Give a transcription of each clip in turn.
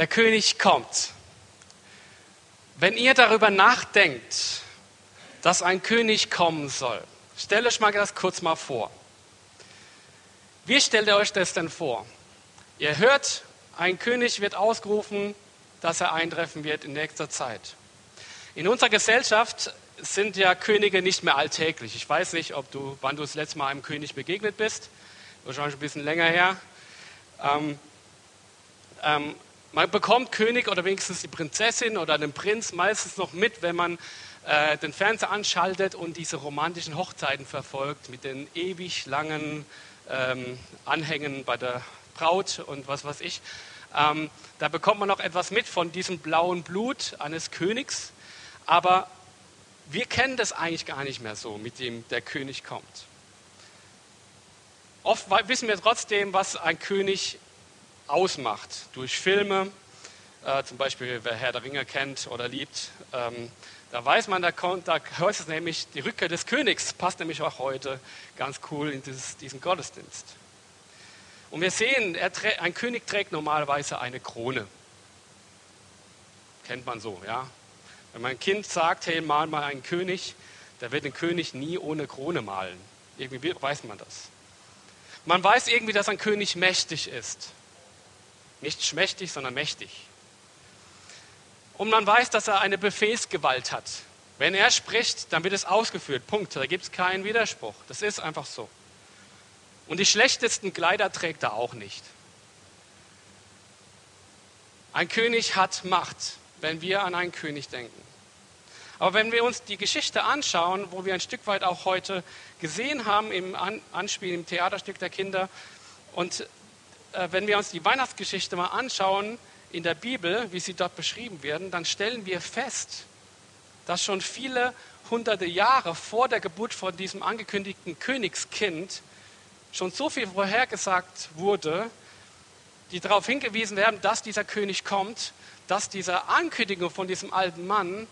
Der König kommt. Wenn ihr darüber nachdenkt, dass ein König kommen soll, stellt euch mal das kurz mal vor. Wie stellt ihr euch das denn vor? Ihr hört, ein König wird ausgerufen, dass er eintreffen wird in nächster Zeit. In unserer Gesellschaft sind ja Könige nicht mehr alltäglich. Ich weiß nicht, ob du, wann du das letzte Mal einem König begegnet bist. Wahrscheinlich ein bisschen länger her. Ähm, ähm, man bekommt König oder wenigstens die Prinzessin oder den Prinz meistens noch mit, wenn man äh, den Fernseher anschaltet und diese romantischen Hochzeiten verfolgt mit den ewig langen ähm, Anhängen bei der Braut und was weiß ich. Ähm, da bekommt man noch etwas mit von diesem blauen Blut eines Königs, aber wir kennen das eigentlich gar nicht mehr so, mit dem der König kommt. Oft wissen wir trotzdem, was ein König ausmacht. Durch Filme, äh, zum Beispiel wer Herr der Ringe kennt oder liebt, ähm, da weiß man, da, kommt, da hört es nämlich, die Rückkehr des Königs passt nämlich auch heute ganz cool in dieses, diesen Gottesdienst. Und wir sehen, ein König trägt normalerweise eine Krone. Kennt man so, ja. Wenn mein Kind sagt, hey, mal mal einen König, der wird den König nie ohne Krone malen. Irgendwie weiß man das. Man weiß irgendwie, dass ein König mächtig ist. Nicht schmächtig, sondern mächtig. Und man weiß, dass er eine Befehlsgewalt hat. Wenn er spricht, dann wird es ausgeführt. Punkt. Da gibt es keinen Widerspruch. Das ist einfach so. Und die schlechtesten Kleider trägt er auch nicht. Ein König hat Macht, wenn wir an einen König denken. Aber wenn wir uns die Geschichte anschauen, wo wir ein Stück weit auch heute gesehen haben im Anspiel im Theaterstück der Kinder, und wenn wir uns die Weihnachtsgeschichte mal anschauen in der Bibel, wie sie dort beschrieben werden, dann stellen wir fest, dass schon viele hunderte Jahre vor der Geburt von diesem angekündigten Königskind schon so viel vorhergesagt wurde, die darauf hingewiesen werden, dass dieser König kommt, dass diese Ankündigung von diesem alten Mann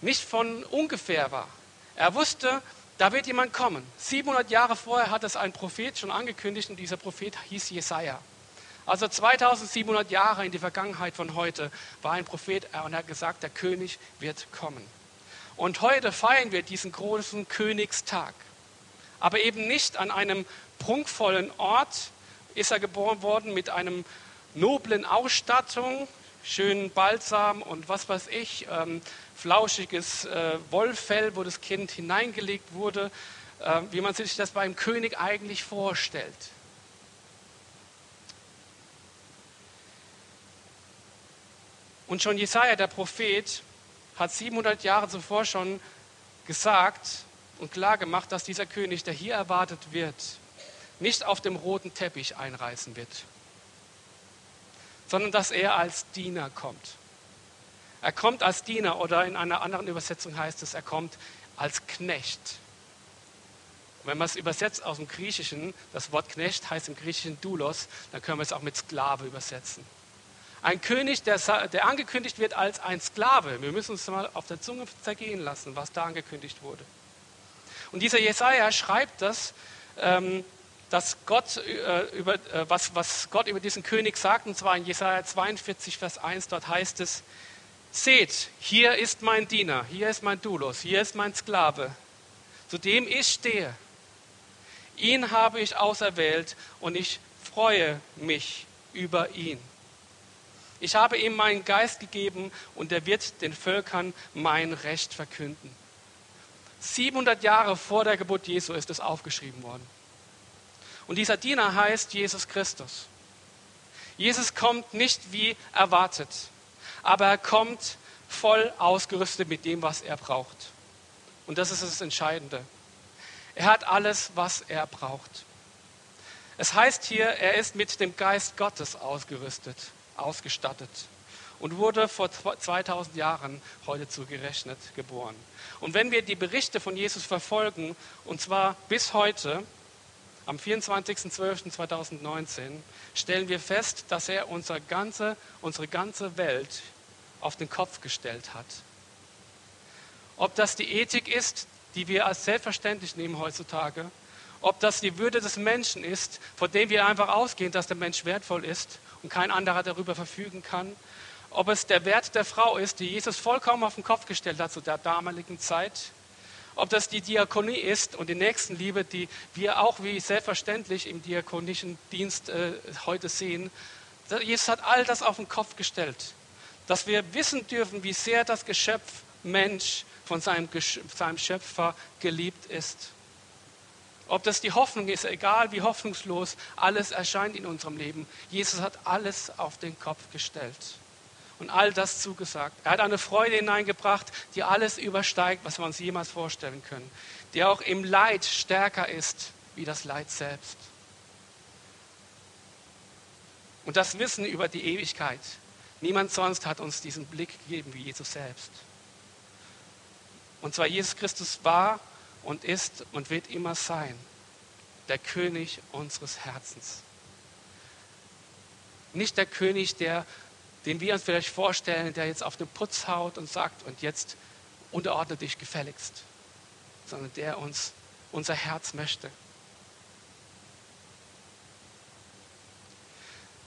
nicht von ungefähr war. Er wusste, da wird jemand kommen. 700 Jahre vorher hat es ein Prophet schon angekündigt und dieser Prophet hieß Jesaja. Also 2700 Jahre in die Vergangenheit von heute war ein Prophet und er hat gesagt, der König wird kommen. Und heute feiern wir diesen großen Königstag. Aber eben nicht an einem prunkvollen Ort ist er geboren worden mit einem noblen Ausstattung, schönen Balsam und was weiß ich, ähm, flauschiges äh, Wollfell, wo das Kind hineingelegt wurde, äh, wie man sich das beim König eigentlich vorstellt. Und schon Jesaja, der Prophet, hat 700 Jahre zuvor schon gesagt und klargemacht, dass dieser König, der hier erwartet wird, nicht auf dem roten Teppich einreißen wird, sondern dass er als Diener kommt. Er kommt als Diener oder in einer anderen Übersetzung heißt es, er kommt als Knecht. wenn man es übersetzt aus dem Griechischen, das Wort Knecht heißt im Griechischen Doulos, dann können wir es auch mit Sklave übersetzen. Ein König, der, der angekündigt wird als ein Sklave. Wir müssen uns mal auf der Zunge zergehen lassen, was da angekündigt wurde. Und dieser Jesaja schreibt das ähm, dass Gott, äh, über, äh, was, was Gott über diesen König sagt, und zwar in Jesaja 42, Vers 1, dort heißt es, Seht, hier ist mein Diener, hier ist mein Doulos, hier ist mein Sklave, zu dem ich stehe. Ihn habe ich auserwählt und ich freue mich über ihn. Ich habe ihm meinen Geist gegeben und er wird den Völkern mein Recht verkünden. 700 Jahre vor der Geburt Jesu ist es aufgeschrieben worden. Und dieser Diener heißt Jesus Christus. Jesus kommt nicht wie erwartet, aber er kommt voll ausgerüstet mit dem, was er braucht. Und das ist das Entscheidende. Er hat alles, was er braucht. Es heißt hier, er ist mit dem Geist Gottes ausgerüstet, ausgestattet und wurde vor 2000 Jahren heute zugerechnet geboren. Und wenn wir die Berichte von Jesus verfolgen, und zwar bis heute, am 24.12.2019 stellen wir fest, dass er unsere ganze, unsere ganze Welt auf den Kopf gestellt hat. Ob das die Ethik ist, die wir als selbstverständlich nehmen heutzutage, ob das die Würde des Menschen ist, von dem wir einfach ausgehen, dass der Mensch wertvoll ist und kein anderer darüber verfügen kann, ob es der Wert der Frau ist, die Jesus vollkommen auf den Kopf gestellt hat zu der damaligen Zeit, ob das die Diakonie ist und die Nächstenliebe, die wir auch wie selbstverständlich im diakonischen Dienst äh, heute sehen. Jesus hat all das auf den Kopf gestellt, dass wir wissen dürfen, wie sehr das Geschöpf Mensch von seinem, seinem Schöpfer geliebt ist. Ob das die Hoffnung ist, egal wie hoffnungslos alles erscheint in unserem Leben, Jesus hat alles auf den Kopf gestellt und all das zugesagt. Er hat eine Freude hineingebracht, die alles übersteigt, was wir uns jemals vorstellen können, die auch im Leid stärker ist wie das Leid selbst. Und das Wissen über die Ewigkeit. Niemand sonst hat uns diesen Blick gegeben wie Jesus selbst. Und zwar Jesus Christus war und ist und wird immer sein der König unseres Herzens. Nicht der König, der, den wir uns vielleicht vorstellen, der jetzt auf den Putz haut und sagt, und jetzt unterordne dich gefälligst, sondern der uns unser Herz möchte.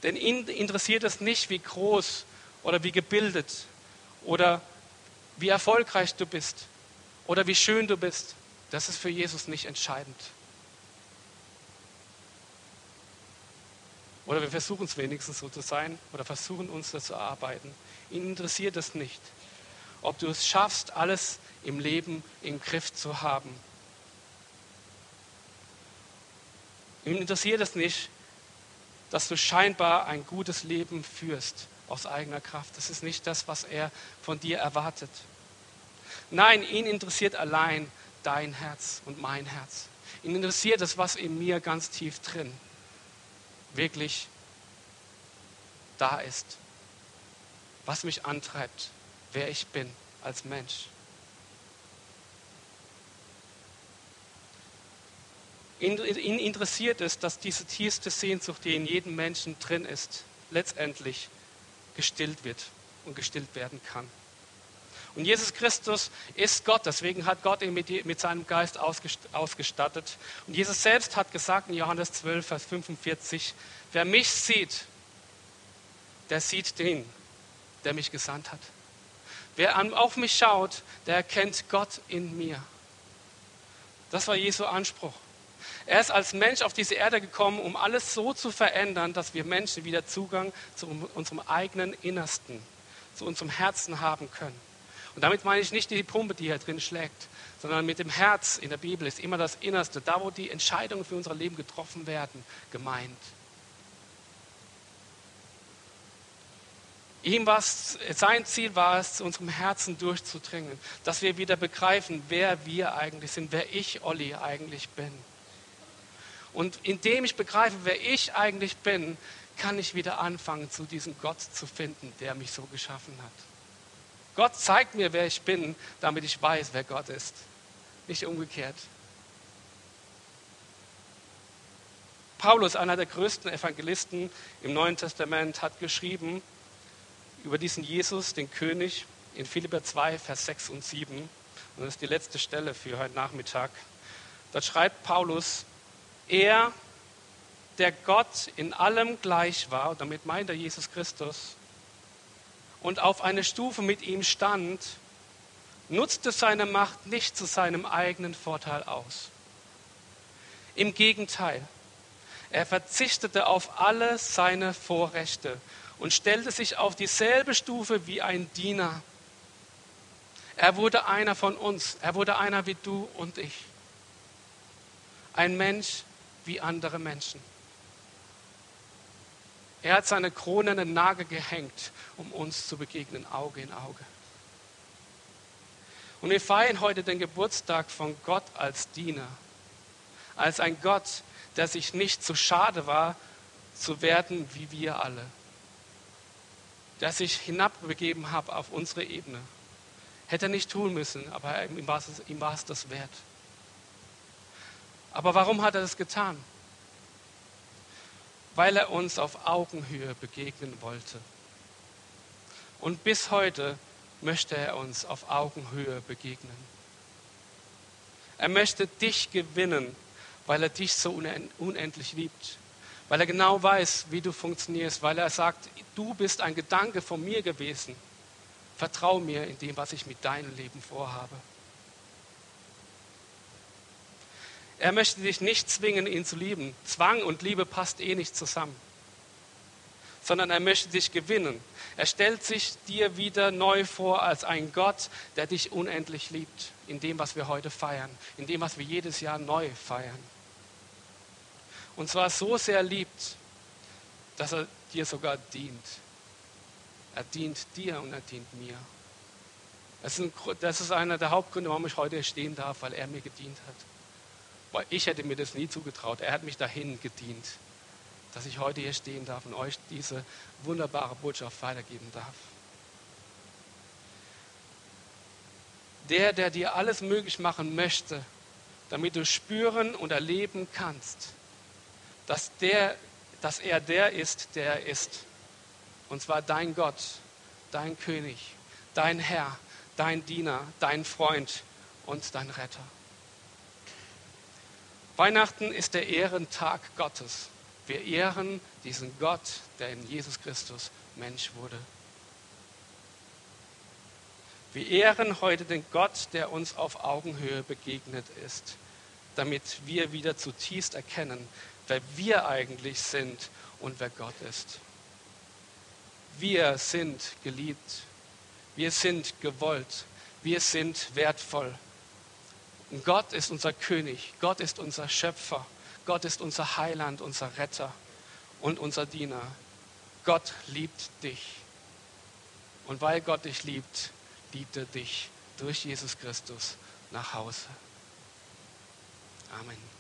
Denn ihn interessiert es nicht, wie groß oder wie gebildet oder wie erfolgreich du bist oder wie schön du bist, das ist für Jesus nicht entscheidend. Oder wir versuchen es wenigstens so zu sein oder versuchen uns das zu arbeiten. Ihn interessiert es nicht, ob du es schaffst, alles im Leben im Griff zu haben. Ihm interessiert es nicht, dass du scheinbar ein gutes Leben führst aus eigener Kraft. Das ist nicht das, was er von dir erwartet. Nein, ihn interessiert allein dein Herz und mein Herz. Ihn interessiert es, was in mir ganz tief drin wirklich da ist. Was mich antreibt, wer ich bin als Mensch. Ihn, interessiert es, dass diese tiefste Sehnsucht, die in jedem Menschen drin ist, letztendlich gestillt wird und gestillt werden kann. Und Jesus Christus ist Gott, deswegen hat Gott ihn mit, mit seinem Geist ausgestattet. Und Jesus selbst hat gesagt in Johannes 12, Vers 45, wer mich sieht, der sieht den, der mich gesandt hat. Wer auf mich schaut, der erkennt Gott in mir. Das war Jesu Anspruch. Er ist als Mensch auf diese Erde gekommen, um alles so zu verändern, dass wir Menschen wieder Zugang zu unserem eigenen Innersten, zu unserem Herzen haben können. Und damit meine ich nicht die Pumpe, die hier drin schlägt, sondern mit dem Herz in der Bibel ist immer das Innerste, da wo die Entscheidungen für unser Leben getroffen werden, gemeint. Ihm sein Ziel war es, zu unserem Herzen durchzudringen, dass wir wieder begreifen, wer wir eigentlich sind, wer ich, Olli, eigentlich bin. Und indem ich begreife, wer ich eigentlich bin, kann ich wieder anfangen, zu diesem Gott zu finden, der mich so geschaffen hat. Gott zeigt mir, wer ich bin, damit ich weiß, wer Gott ist. Nicht umgekehrt. Paulus, einer der größten Evangelisten im Neuen Testament, hat geschrieben über diesen Jesus, den König, in Philipper 2, Vers 6 und 7. Und das ist die letzte Stelle für heute Nachmittag. Dort schreibt Paulus, er, der Gott in allem gleich war, und damit meint er Jesus Christus, und auf eine Stufe mit ihm stand, nutzte seine Macht nicht zu seinem eigenen Vorteil aus. Im Gegenteil, er verzichtete auf alle seine Vorrechte und stellte sich auf dieselbe Stufe wie ein Diener. Er wurde einer von uns, er wurde einer wie du und ich. Ein Mensch wie andere Menschen. Er hat seine Krone an den Nagel gehängt, um uns zu begegnen, Auge in Auge. Und wir feiern heute den Geburtstag von Gott als Diener, als ein Gott, der sich nicht zu schade war, zu werden wie wir alle, der sich hinabbegeben hat auf unsere Ebene. Hätte er nicht tun müssen, aber ihm war, es, ihm war es das wert. Aber warum hat er das getan? Weil er uns auf Augenhöhe begegnen wollte. Und bis heute möchte er uns auf Augenhöhe begegnen. Er möchte dich gewinnen, weil er dich so unendlich liebt. weil er genau weiß, wie du funktionierst, weil er sagt, du bist ein Gedanke von mir gewesen. Vertrau mir in dem, was ich mit deinem Leben vorhabe. Er möchte dich nicht zwingen, ihn zu lieben. Zwang und Liebe passt eh nicht zusammen. Sondern er möchte dich gewinnen. Er stellt sich dir wieder neu vor als ein Gott, der dich unendlich liebt. In dem, was wir heute feiern. In dem, was wir jedes Jahr neu feiern. Und zwar so sehr liebt, dass er dir sogar dient. Er dient dir und er dient mir. Das ist, einer der Hauptgründe, warum ich heute stehen darf, weil er mir gedient hat. Weil ich hätte mir das nie zugetraut. Er hat mich dahin gedient, dass ich heute hier stehen darf und euch diese wunderbare Botschaft weitergeben darf. Der, der dir alles möglich machen möchte, damit du spüren und erleben kannst, dass, der, dass er der ist, der er ist. Und zwar dein Gott, dein König, dein Herr, dein Diener, dein Freund und dein Retter. Weihnachten ist der Ehrentag Gottes. Wir ehren diesen Gott, der in Jesus Christus Mensch wurde. Wir ehren heute den Gott, der uns auf Augenhöhe begegnet ist, damit wir wieder zutiefst erkennen, wer wir eigentlich sind und wer Gott ist. Wir sind geliebt, wir sind gewollt, wir sind wertvoll. Gott ist unser König, Gott ist unser Schöpfer, Gott ist unser Heiland, unser Retter und unser Diener. Gott liebt dich. Und weil Gott dich liebt, liebt er dich durch Jesus Christus nach Hause. Amen.